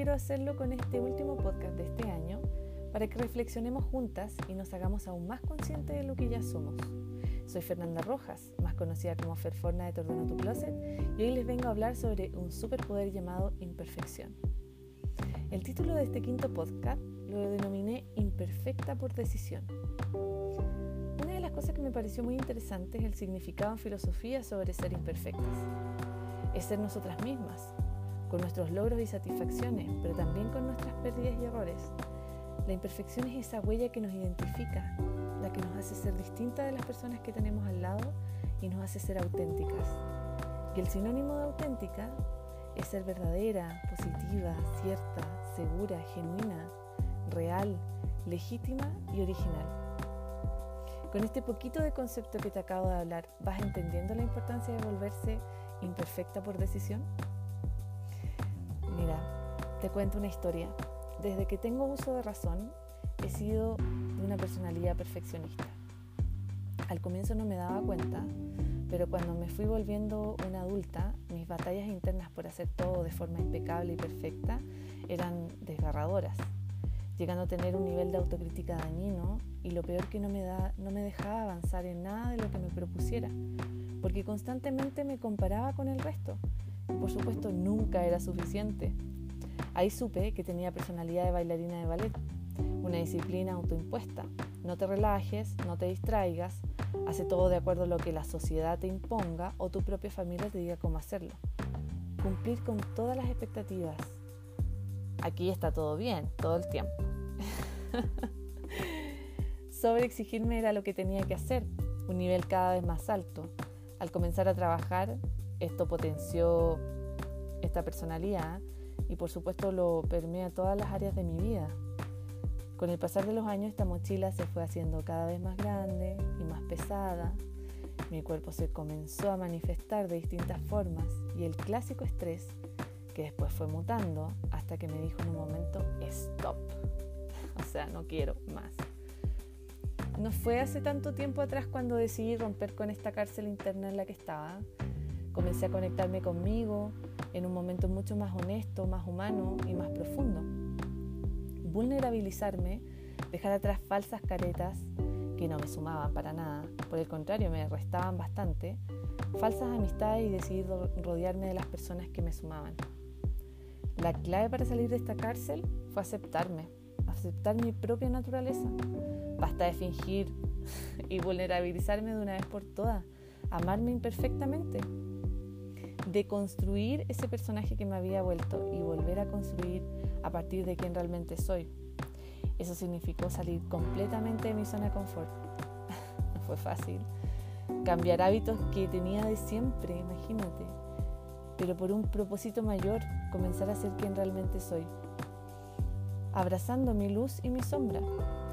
quiero hacerlo con este último podcast de este año para que reflexionemos juntas y nos hagamos aún más conscientes de lo que ya somos. Soy Fernanda Rojas, más conocida como Ferforna de Tordona Tu Closet, y hoy les vengo a hablar sobre un superpoder llamado imperfección. El título de este quinto podcast lo denominé Imperfecta por decisión. Una de las cosas que me pareció muy interesante es el significado en filosofía sobre ser imperfectas. Es ser nosotras mismas, con nuestros logros y satisfacciones, pero también con nuestras pérdidas y errores. La imperfección es esa huella que nos identifica, la que nos hace ser distinta de las personas que tenemos al lado y nos hace ser auténticas. Y el sinónimo de auténtica es ser verdadera, positiva, cierta, segura, genuina, real, legítima y original. Con este poquito de concepto que te acabo de hablar, ¿vas entendiendo la importancia de volverse imperfecta por decisión? Mira, te cuento una historia. Desde que tengo uso de razón, he sido de una personalidad perfeccionista. Al comienzo no me daba cuenta, pero cuando me fui volviendo una adulta, mis batallas internas por hacer todo de forma impecable y perfecta eran desgarradoras, llegando a tener un nivel de autocrítica dañino y lo peor que no me, da, no me dejaba avanzar en nada de lo que me propusiera, porque constantemente me comparaba con el resto. Por supuesto nunca era suficiente. Ahí supe que tenía personalidad de bailarina de ballet, una disciplina autoimpuesta. No te relajes, no te distraigas, hace todo de acuerdo a lo que la sociedad te imponga o tu propia familia te diga cómo hacerlo. Cumplir con todas las expectativas. Aquí está todo bien, todo el tiempo. Sobre exigirme era lo que tenía que hacer, un nivel cada vez más alto. Al comenzar a trabajar, esto potenció esta personalidad y por supuesto lo permea todas las áreas de mi vida. Con el pasar de los años esta mochila se fue haciendo cada vez más grande y más pesada. Mi cuerpo se comenzó a manifestar de distintas formas y el clásico estrés, que después fue mutando hasta que me dijo en un momento, stop. O sea, no quiero más. No fue hace tanto tiempo atrás cuando decidí romper con esta cárcel interna en la que estaba. Comencé a conectarme conmigo en un momento mucho más honesto, más humano y más profundo vulnerabilizarme, dejar atrás falsas caretas que no me sumaban para nada, por el contrario me restaban bastante, falsas amistades y decidir rodearme de las personas que me sumaban. La clave para salir de esta cárcel fue aceptarme, aceptar mi propia naturaleza. Basta de fingir y vulnerabilizarme de una vez por todas, amarme imperfectamente, de construir ese personaje que me había vuelto y volver a construir a partir de quién realmente soy. Eso significó salir completamente de mi zona de confort. no fue fácil. Cambiar hábitos que tenía de siempre, imagínate. Pero por un propósito mayor, comenzar a ser quien realmente soy. Abrazando mi luz y mi sombra,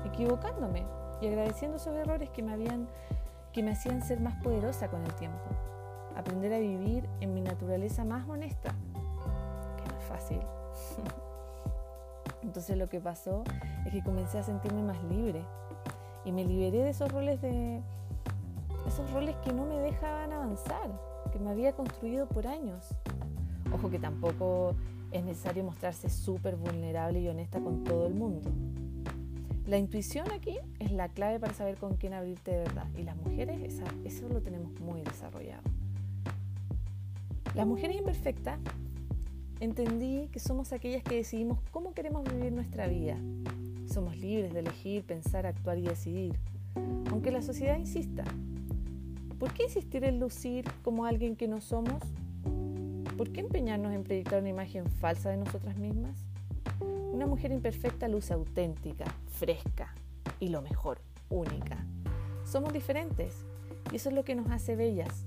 equivocándome y agradeciendo esos errores que me, habían, que me hacían ser más poderosa con el tiempo. Aprender a vivir en mi naturaleza más honesta, que no es fácil. Entonces lo que pasó es que comencé a sentirme más libre y me liberé de esos roles de esos roles que no me dejaban avanzar, que me había construido por años. Ojo que tampoco es necesario mostrarse súper vulnerable y honesta con todo el mundo. La intuición aquí es la clave para saber con quién abrirte de verdad. Y las mujeres, eso lo tenemos muy desarrollado. Las mujeres imperfectas entendí que somos aquellas que decidimos cómo queremos vivir nuestra vida. Somos libres de elegir, pensar, actuar y decidir. Aunque la sociedad insista, ¿por qué insistir en lucir como alguien que no somos? ¿Por qué empeñarnos en proyectar una imagen falsa de nosotras mismas? Una mujer imperfecta luce auténtica, fresca y lo mejor, única. Somos diferentes y eso es lo que nos hace bellas.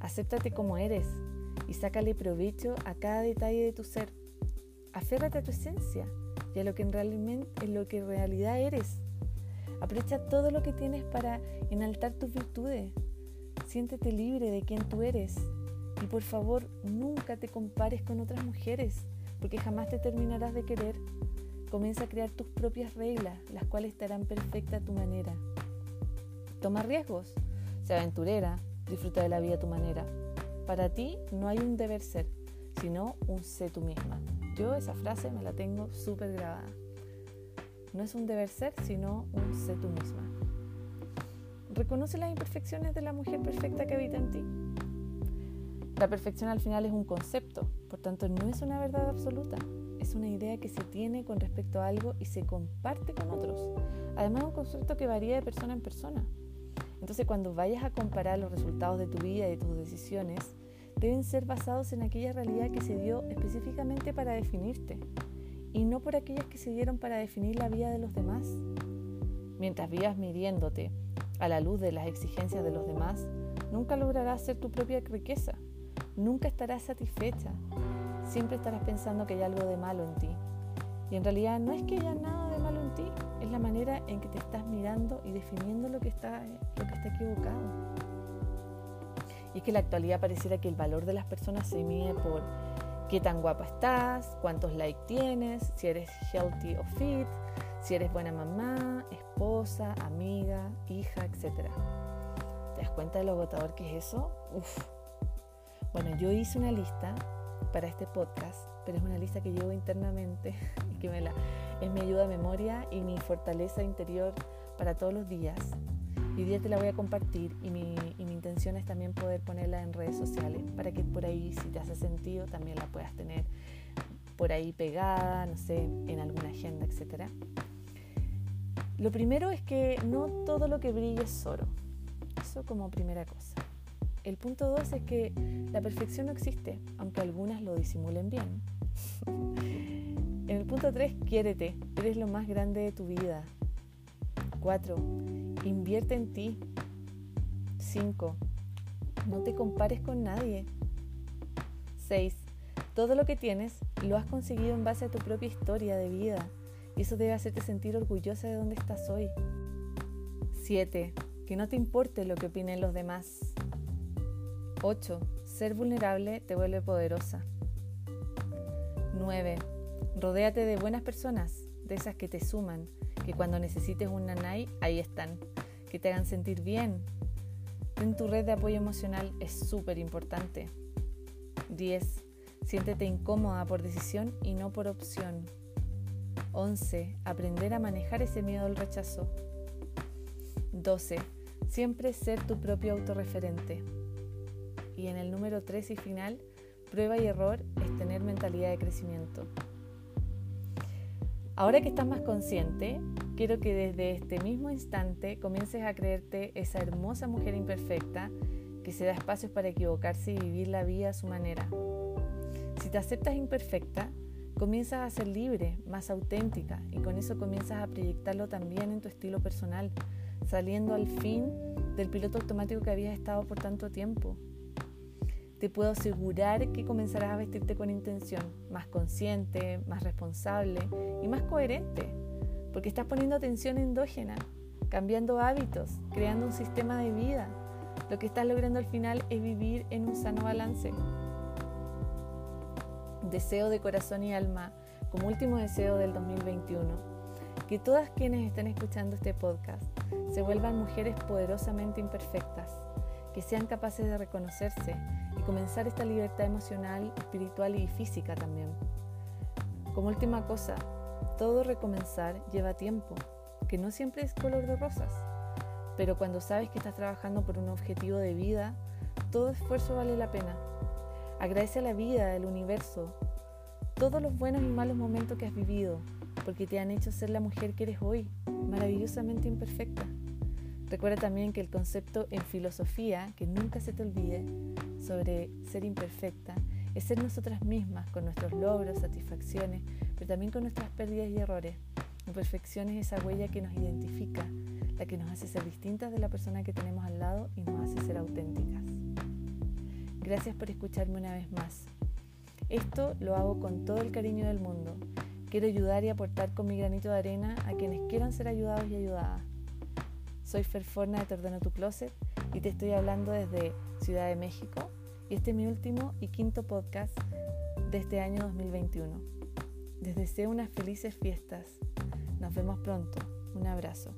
Acéptate como eres, y sácale provecho a cada detalle de tu ser. Aférrate a tu esencia y a lo que en, lo que realidad eres. Aprovecha todo lo que tienes para enaltar tus virtudes. Siéntete libre de quien tú eres. Y por favor, nunca te compares con otras mujeres, porque jamás te terminarás de querer. Comienza a crear tus propias reglas, las cuales estarán perfectas a tu manera. Toma riesgos, sea aventurera, disfruta de la vida a tu manera. Para ti no hay un deber ser, sino un sé tú misma. Yo esa frase me la tengo súper grabada. No es un deber ser, sino un sé tú misma. Reconoce las imperfecciones de la mujer perfecta que habita en ti. La perfección al final es un concepto, por tanto no es una verdad absoluta, es una idea que se tiene con respecto a algo y se comparte con otros. Además es un concepto que varía de persona en persona. Entonces cuando vayas a comparar los resultados de tu vida y de tus decisiones, deben ser basados en aquella realidad que se dio específicamente para definirte y no por aquellas que se dieron para definir la vida de los demás. Mientras vivas midiéndote a la luz de las exigencias de los demás, nunca lograrás ser tu propia riqueza, nunca estarás satisfecha, siempre estarás pensando que hay algo de malo en ti. Y en realidad no es que haya nada de malo en ti, es la manera en que te estás mirando y definiendo lo que está, lo que está equivocado. Y es que en la actualidad pareciera que el valor de las personas se mide por qué tan guapa estás, cuántos likes tienes, si eres healthy o fit, si eres buena mamá, esposa, amiga, hija, etc. ¿Te das cuenta de lo agotador que es eso? Uf. Bueno, yo hice una lista para este podcast, pero es una lista que llevo internamente y que me la, es mi ayuda a memoria y mi fortaleza interior para todos los días. Y día te la voy a compartir y mi intención es también poder ponerla en redes sociales para que por ahí, si te hace sentido, también la puedas tener por ahí pegada, no sé, en alguna agenda, etc. Lo primero es que no todo lo que brilla es oro. Eso como primera cosa. El punto dos es que la perfección no existe, aunque algunas lo disimulen bien. en el punto tres, quiérete, eres lo más grande de tu vida. 4. Invierte en ti. 5. No te compares con nadie. 6. Todo lo que tienes lo has conseguido en base a tu propia historia de vida y eso debe hacerte sentir orgullosa de dónde estás hoy. 7. Que no te importe lo que opinen los demás. 8. Ser vulnerable te vuelve poderosa. 9. Rodéate de buenas personas, de esas que te suman, que cuando necesites un nanay, ahí están, que te hagan sentir bien. En tu red de apoyo emocional es súper importante. 10. Siéntete incómoda por decisión y no por opción. 11. Aprender a manejar ese miedo al rechazo. 12. Siempre ser tu propio autorreferente. Y en el número 3 y final, prueba y error es tener mentalidad de crecimiento. Ahora que estás más consciente, quiero que desde este mismo instante comiences a creerte esa hermosa mujer imperfecta que se da espacios para equivocarse y vivir la vida a su manera. Si te aceptas imperfecta, comienzas a ser libre, más auténtica y con eso comienzas a proyectarlo también en tu estilo personal, saliendo al fin del piloto automático que habías estado por tanto tiempo te puedo asegurar que comenzarás a vestirte con intención, más consciente, más responsable y más coherente, porque estás poniendo atención endógena, cambiando hábitos, creando un sistema de vida. Lo que estás logrando al final es vivir en un sano balance. Deseo de corazón y alma, como último deseo del 2021, que todas quienes estén escuchando este podcast se vuelvan mujeres poderosamente imperfectas, que sean capaces de reconocerse y comenzar esta libertad emocional, espiritual y física también. Como última cosa, todo recomenzar lleva tiempo, que no siempre es color de rosas, pero cuando sabes que estás trabajando por un objetivo de vida, todo esfuerzo vale la pena. Agradece a la vida, al universo, todos los buenos y malos momentos que has vivido, porque te han hecho ser la mujer que eres hoy, maravillosamente imperfecta. Recuerda también que el concepto en filosofía, que nunca se te olvide, sobre ser imperfecta, es ser nosotras mismas, con nuestros logros, satisfacciones, pero también con nuestras pérdidas y errores. Imperfección es esa huella que nos identifica, la que nos hace ser distintas de la persona que tenemos al lado y nos hace ser auténticas. Gracias por escucharme una vez más. Esto lo hago con todo el cariño del mundo. Quiero ayudar y aportar con mi granito de arena a quienes quieran ser ayudados y ayudadas. Soy Ferforna de Te Ordeno Tu Closet y te estoy hablando desde Ciudad de México y este es mi último y quinto podcast de este año 2021. Les deseo unas felices fiestas. Nos vemos pronto. Un abrazo.